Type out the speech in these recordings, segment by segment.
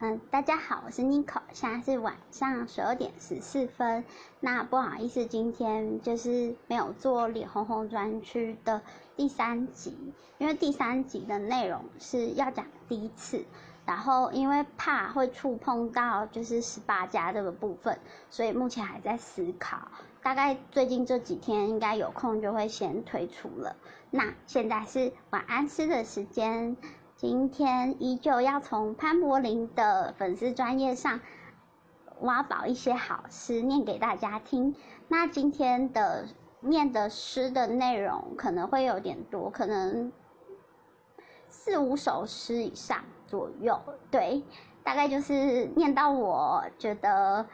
嗯，大家好，我是 Nico，现在是晚上十二点十四分。那不好意思，今天就是没有做脸红红专区的第三集，因为第三集的内容是要讲第一次，然后因为怕会触碰到就是十八加这个部分，所以目前还在思考。大概最近这几天应该有空就会先推出了。那现在是晚安诗的时间。今天依旧要从潘柏林的粉丝专业上挖宝一些好诗念给大家听。那今天的念的诗的内容可能会有点多，可能四五首诗以上左右。对，大概就是念到我觉得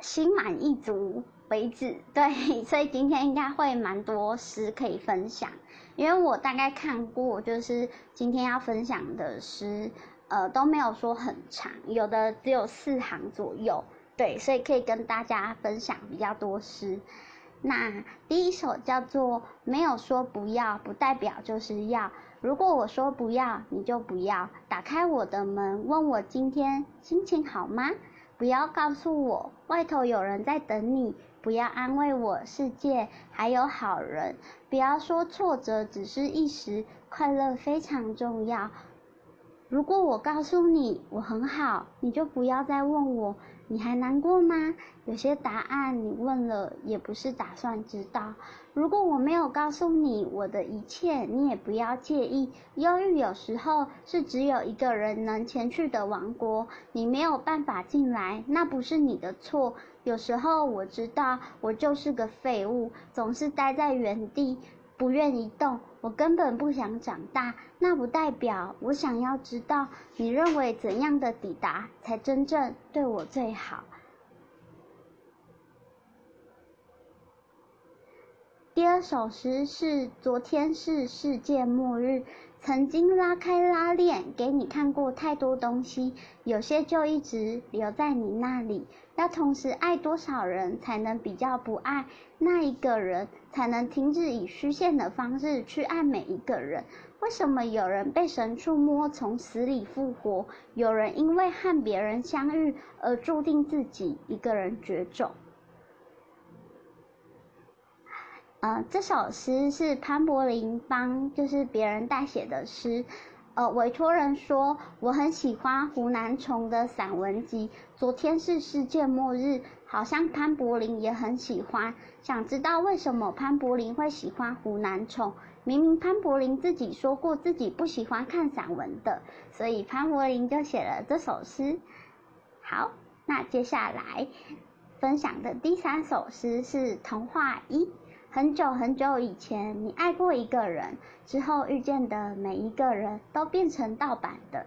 心满意足为止。对，所以今天应该会蛮多诗可以分享。因为我大概看过，就是今天要分享的诗，呃，都没有说很长，有的只有四行左右，对，所以可以跟大家分享比较多诗。那第一首叫做《没有说不要，不代表就是要》。如果我说不要，你就不要打开我的门，问我今天心情好吗？不要告诉我外头有人在等你。不要安慰我，世界还有好人。不要说挫折只是一时，快乐非常重要。如果我告诉你我很好，你就不要再问我。你还难过吗？有些答案你问了也不是打算知道。如果我没有告诉你我的一切，你也不要介意。忧郁有时候是只有一个人能前去的王国，你没有办法进来，那不是你的错。有时候我知道我就是个废物，总是待在原地。不愿意动，我根本不想长大。那不代表我想要知道你认为怎样的抵达才真正对我最好。第二首诗是：昨天是世界末日。曾经拉开拉链给你看过太多东西，有些就一直留在你那里。要同时爱多少人才能比较不爱那一个人，才能停止以虚线的方式去爱每一个人？为什么有人被神触摸从死里复活，有人因为和别人相遇而注定自己一个人绝种？呃，这首诗是潘柏林帮就是别人代写的诗，呃，委托人说我很喜欢湖南虫的散文集。昨天是世界末日，好像潘柏林也很喜欢。想知道为什么潘柏林会喜欢湖南虫？明明潘柏林自己说过自己不喜欢看散文的，所以潘柏林就写了这首诗。好，那接下来分享的第三首诗是童话一。很久很久以前，你爱过一个人，之后遇见的每一个人都变成盗版的。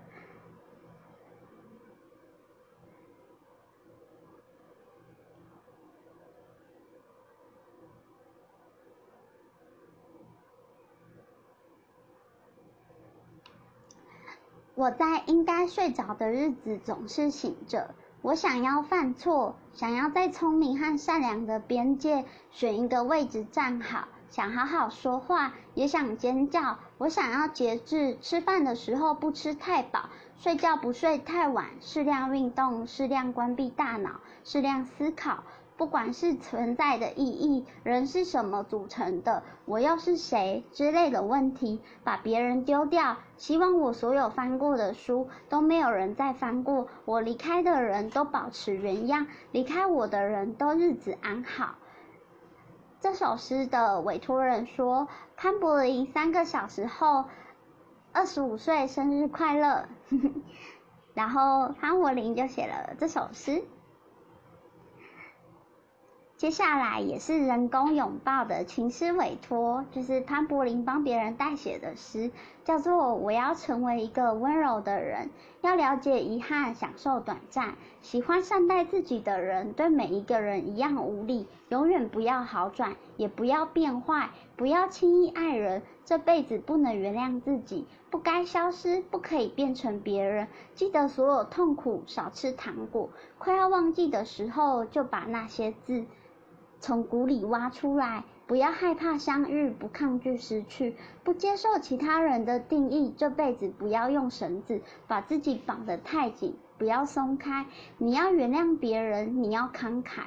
我在应该睡着的日子总是醒着。我想要犯错，想要在聪明和善良的边界选一个位置站好，想好好说话，也想尖叫。我想要节制，吃饭的时候不吃太饱，睡觉不睡太晚，适量运动，适量关闭大脑，适量思考。不管是存在的意义，人是什么组成的，我又是谁之类的问题，把别人丢掉。希望我所有翻过的书都没有人再翻过，我离开的人都保持原样，离开我的人都日子安好。这首诗的委托人说：“潘柏林三个小时后，二十五岁生日快乐。”然后潘柏林就写了这首诗。接下来也是人工拥抱的情诗委托，就是潘柏林帮别人代写的诗，叫做《我要成为一个温柔的人》，要了解遗憾，享受短暂，喜欢善待自己的人，对每一个人一样无力，永远不要好转，也不要变坏，不要轻易爱人，这辈子不能原谅自己，不该消失，不可以变成别人，记得所有痛苦，少吃糖果，快要忘记的时候，就把那些字。从谷里挖出来，不要害怕相遇，不抗拒失去，不接受其他人的定义。这辈子不要用绳子把自己绑得太紧，不要松开。你要原谅别人，你要慷慨。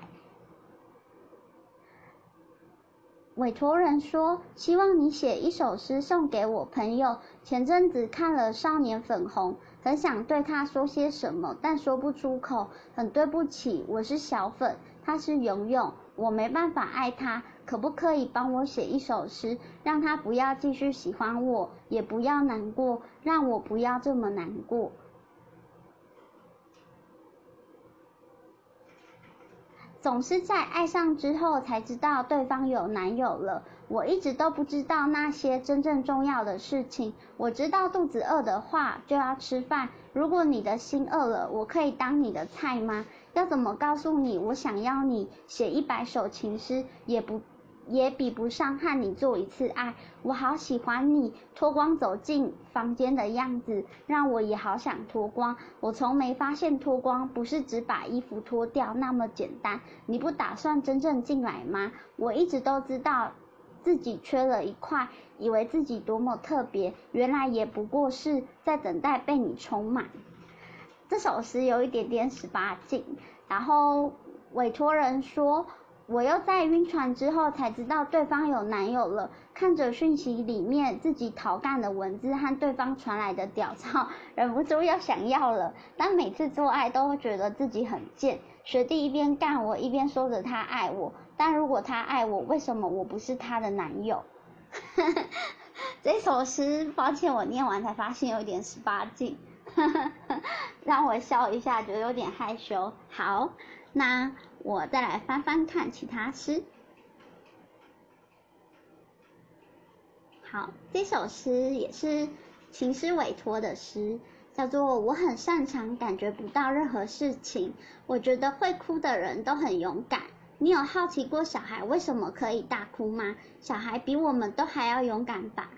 委托人说：“希望你写一首诗送给我朋友。前阵子看了《少年粉红》，很想对他说些什么，但说不出口。很对不起，我是小粉，他是勇勇，我没办法爱他。可不可以帮我写一首诗，让他不要继续喜欢我，也不要难过，让我不要这么难过。”总是在爱上之后才知道对方有男友了。我一直都不知道那些真正重要的事情。我知道肚子饿的话就要吃饭。如果你的心饿了，我可以当你的菜吗？要怎么告诉你我想要你写一百首情诗也不？也比不上和你做一次爱，我好喜欢你脱光走进房间的样子，让我也好想脱光。我从没发现脱光不是只把衣服脱掉那么简单。你不打算真正进来吗？我一直都知道自己缺了一块，以为自己多么特别，原来也不过是在等待被你充满。这首诗有一点点十八禁，然后委托人说。我又在晕船之后才知道对方有男友了。看着讯息里面自己逃干的文字和对方传来的屌照，忍不住要想要了。但每次做爱都会觉得自己很贱。学弟一边干我一边说着他爱我，但如果他爱我，为什么我不是他的男友？这首诗，抱歉，我念完才发现有点十八禁，让我笑一下，觉得有点害羞。好，那。我再来翻翻看其他诗。好，这首诗也是情诗委托的诗，叫做“我很擅长感觉不到任何事情”。我觉得会哭的人都很勇敢。你有好奇过小孩为什么可以大哭吗？小孩比我们都还要勇敢吧？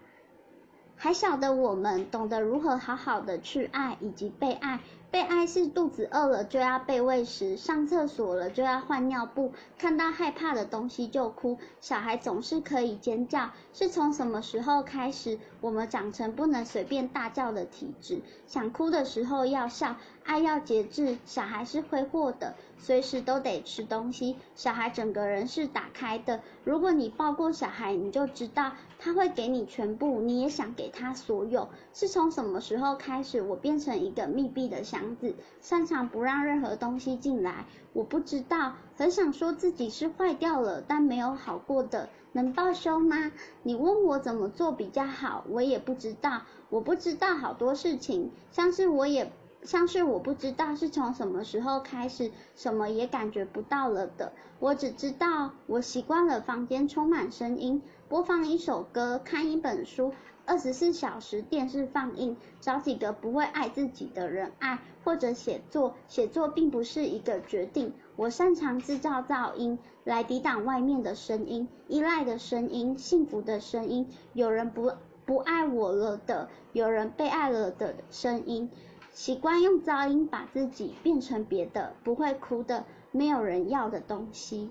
还小的我们懂得如何好好的去爱以及被爱。被爱是肚子饿了就要被喂食，上厕所了就要换尿布，看到害怕的东西就哭。小孩总是可以尖叫，是从什么时候开始，我们长成不能随便大叫的体质？想哭的时候要笑，爱要节制。小孩是挥霍的，随时都得吃东西。小孩整个人是打开的，如果你抱过小孩，你就知道他会给你全部，你也想给他所有。是从什么时候开始，我变成一个密闭的箱？子擅长不让任何东西进来，我不知道，很想说自己是坏掉了，但没有好过的，能报修吗？你问我怎么做比较好，我也不知道，我不知道好多事情，像是我也像是我不知道是从什么时候开始，什么也感觉不到了的，我只知道我习惯了房间充满声音，播放一首歌，看一本书。二十四小时电视放映，找几个不会爱自己的人爱，或者写作。写作并不是一个决定。我擅长制造噪音，来抵挡外面的声音、依赖的声音、幸福的声音。有人不不爱我了的，有人被爱了的声音。习惯用噪音把自己变成别的不会哭的、没有人要的东西。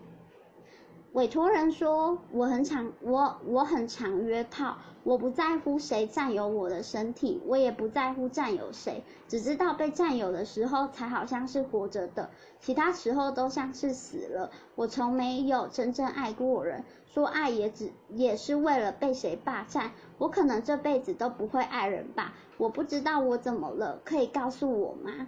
委托人说：“我很常，我我很常约炮，我不在乎谁占有我的身体，我也不在乎占有谁，只知道被占有的时候才好像是活着的，其他时候都像是死了。我从没有真正爱过人，说爱也只也是为了被谁霸占。我可能这辈子都不会爱人吧？我不知道我怎么了，可以告诉我吗？”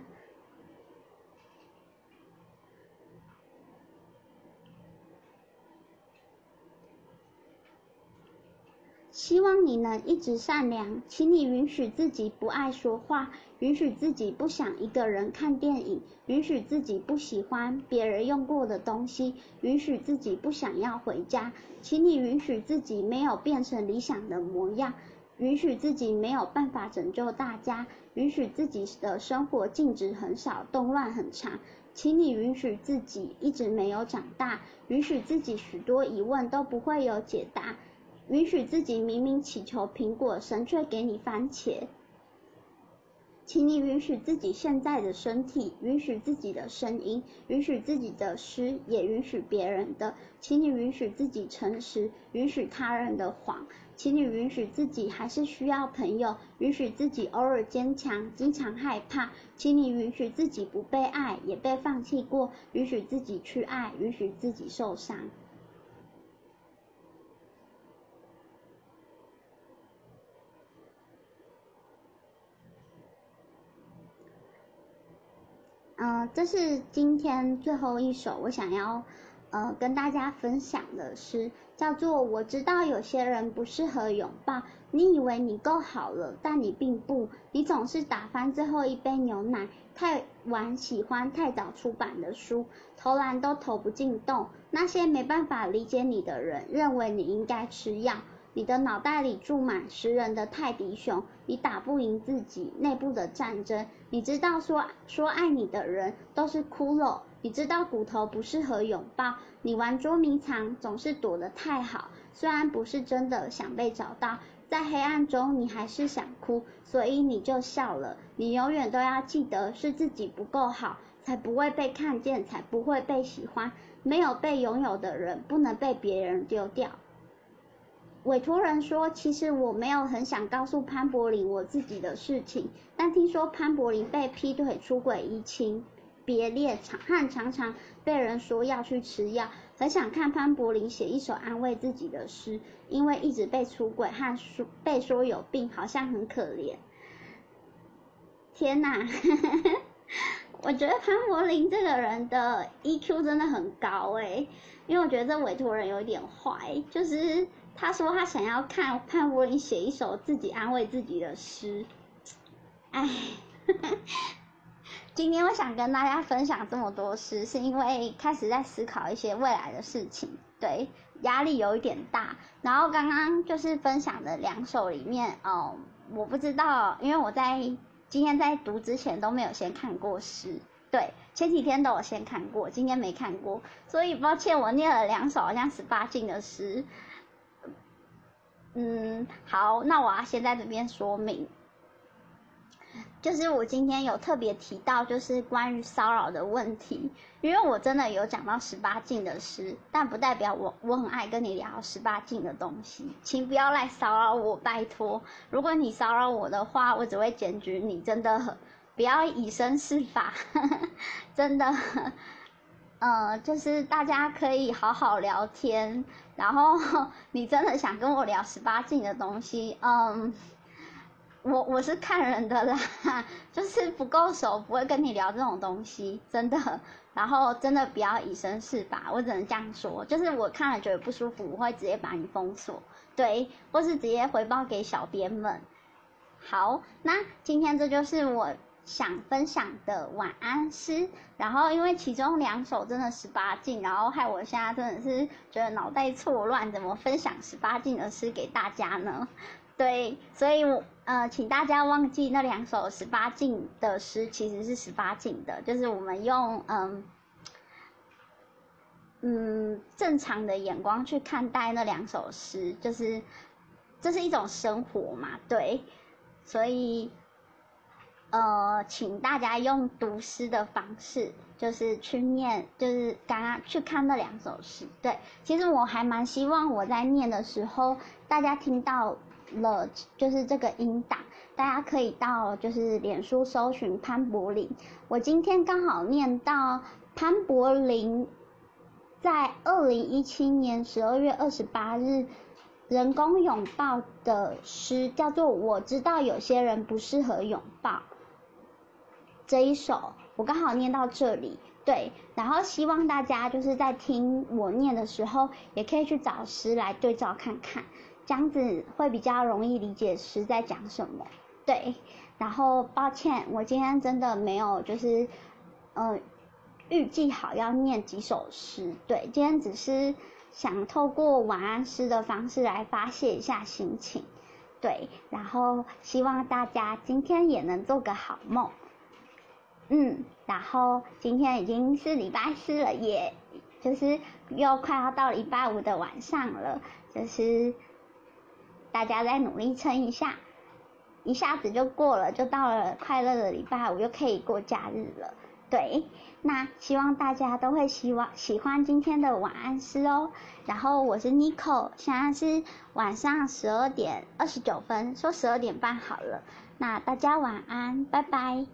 希望你能一直善良，请你允许自己不爱说话，允许自己不想一个人看电影，允许自己不喜欢别人用过的东西，允许自己不想要回家，请你允许自己没有变成理想的模样，允许自己没有办法拯救大家，允许自己的生活静止很少，动乱很长，请你允许自己一直没有长大，允许自己许多疑问都不会有解答。允许自己明明祈求苹果，神却给你番茄。请你允许自己现在的身体，允许自己的声音，允许自己的诗，也允许别人的。请你允许自己诚实，允许他人的谎。请你允许自己还是需要朋友，允许自己偶尔坚强，经常害怕。请你允许自己不被爱，也被放弃过，允许自己去爱，允许自己受伤。嗯，这是今天最后一首我想要呃跟大家分享的诗，叫做《我知道有些人不适合拥抱，你以为你够好了，但你并不，你总是打翻最后一杯牛奶，太晚喜欢太早出版的书，投篮都投不进洞，那些没办法理解你的人认为你应该吃药。你的脑袋里住满食人的泰迪熊，你打不赢自己内部的战争。你知道说说爱你的人都是骷髅，你知道骨头不适合拥抱。你玩捉迷藏总是躲得太好，虽然不是真的想被找到，在黑暗中你还是想哭，所以你就笑了。你永远都要记得是自己不够好，才不会被看见，才不会被喜欢。没有被拥有的人不能被别人丢掉。委托人说：“其实我没有很想告诉潘柏林我自己的事情，但听说潘柏林被劈腿、出轨、移情别恋，常和常常被人说要去吃药。很想看潘柏林写一首安慰自己的诗，因为一直被出轨和说被说有病，好像很可怜。天哪，我觉得潘柏林这个人的 EQ 真的很高诶，因为我觉得这委托人有点坏，就是。”他说他想要看潘柏林写一首自己安慰自己的诗，哎，今天我想跟大家分享这么多诗，是因为开始在思考一些未来的事情，对，压力有一点大。然后刚刚就是分享的两首里面，哦，我不知道，因为我在今天在读之前都没有先看过诗，对，前几天都有先看过，今天没看过，所以抱歉，我念了两首好像十八禁的诗。嗯，好，那我要先在这边说明，就是我今天有特别提到，就是关于骚扰的问题，因为我真的有讲到十八禁的诗，但不代表我我很爱跟你聊十八禁的东西，请不要来骚扰我，拜托。如果你骚扰我的话，我只会检举你，真的不要以身试法，真的。呃，就是大家可以好好聊天，然后你真的想跟我聊十八禁的东西，嗯，我我是看人的啦，就是不够熟不会跟你聊这种东西，真的，然后真的不要以身试法，我只能这样说，就是我看了觉得不舒服，我会直接把你封锁，对，或是直接回报给小编们。好，那今天这就是我。想分享的晚安诗，然后因为其中两首真的十八禁，然后害我现在真的是觉得脑袋错乱，怎么分享十八禁的诗给大家呢？对，所以我呃，请大家忘记那两首十八禁的诗其实是十八禁的，就是我们用嗯嗯正常的眼光去看待那两首诗，就是这是一种生活嘛，对，所以。呃，请大家用读诗的方式，就是去念，就是刚刚去看那两首诗。对，其实我还蛮希望我在念的时候，大家听到了，就是这个音档，大家可以到就是脸书搜寻潘柏林。我今天刚好念到潘柏林在二零一七年十二月二十八日人工拥抱的诗，叫做《我知道有些人不适合拥抱》。这一首我刚好念到这里，对，然后希望大家就是在听我念的时候，也可以去找诗来对照看看，这样子会比较容易理解诗在讲什么。对，然后抱歉，我今天真的没有就是，呃，预计好要念几首诗，对，今天只是想透过晚安诗的方式来发泄一下心情，对，然后希望大家今天也能做个好梦。嗯，然后今天已经是礼拜四了，也就是又快要到礼拜五的晚上了，就是大家再努力撑一下。一下子就过了，就到了快乐的礼拜五，又可以过假日了。对，那希望大家都会希望喜欢今天的晚安诗哦。然后我是 n i c o 现在是晚上十二点二十九分，说十二点半好了。那大家晚安，拜拜。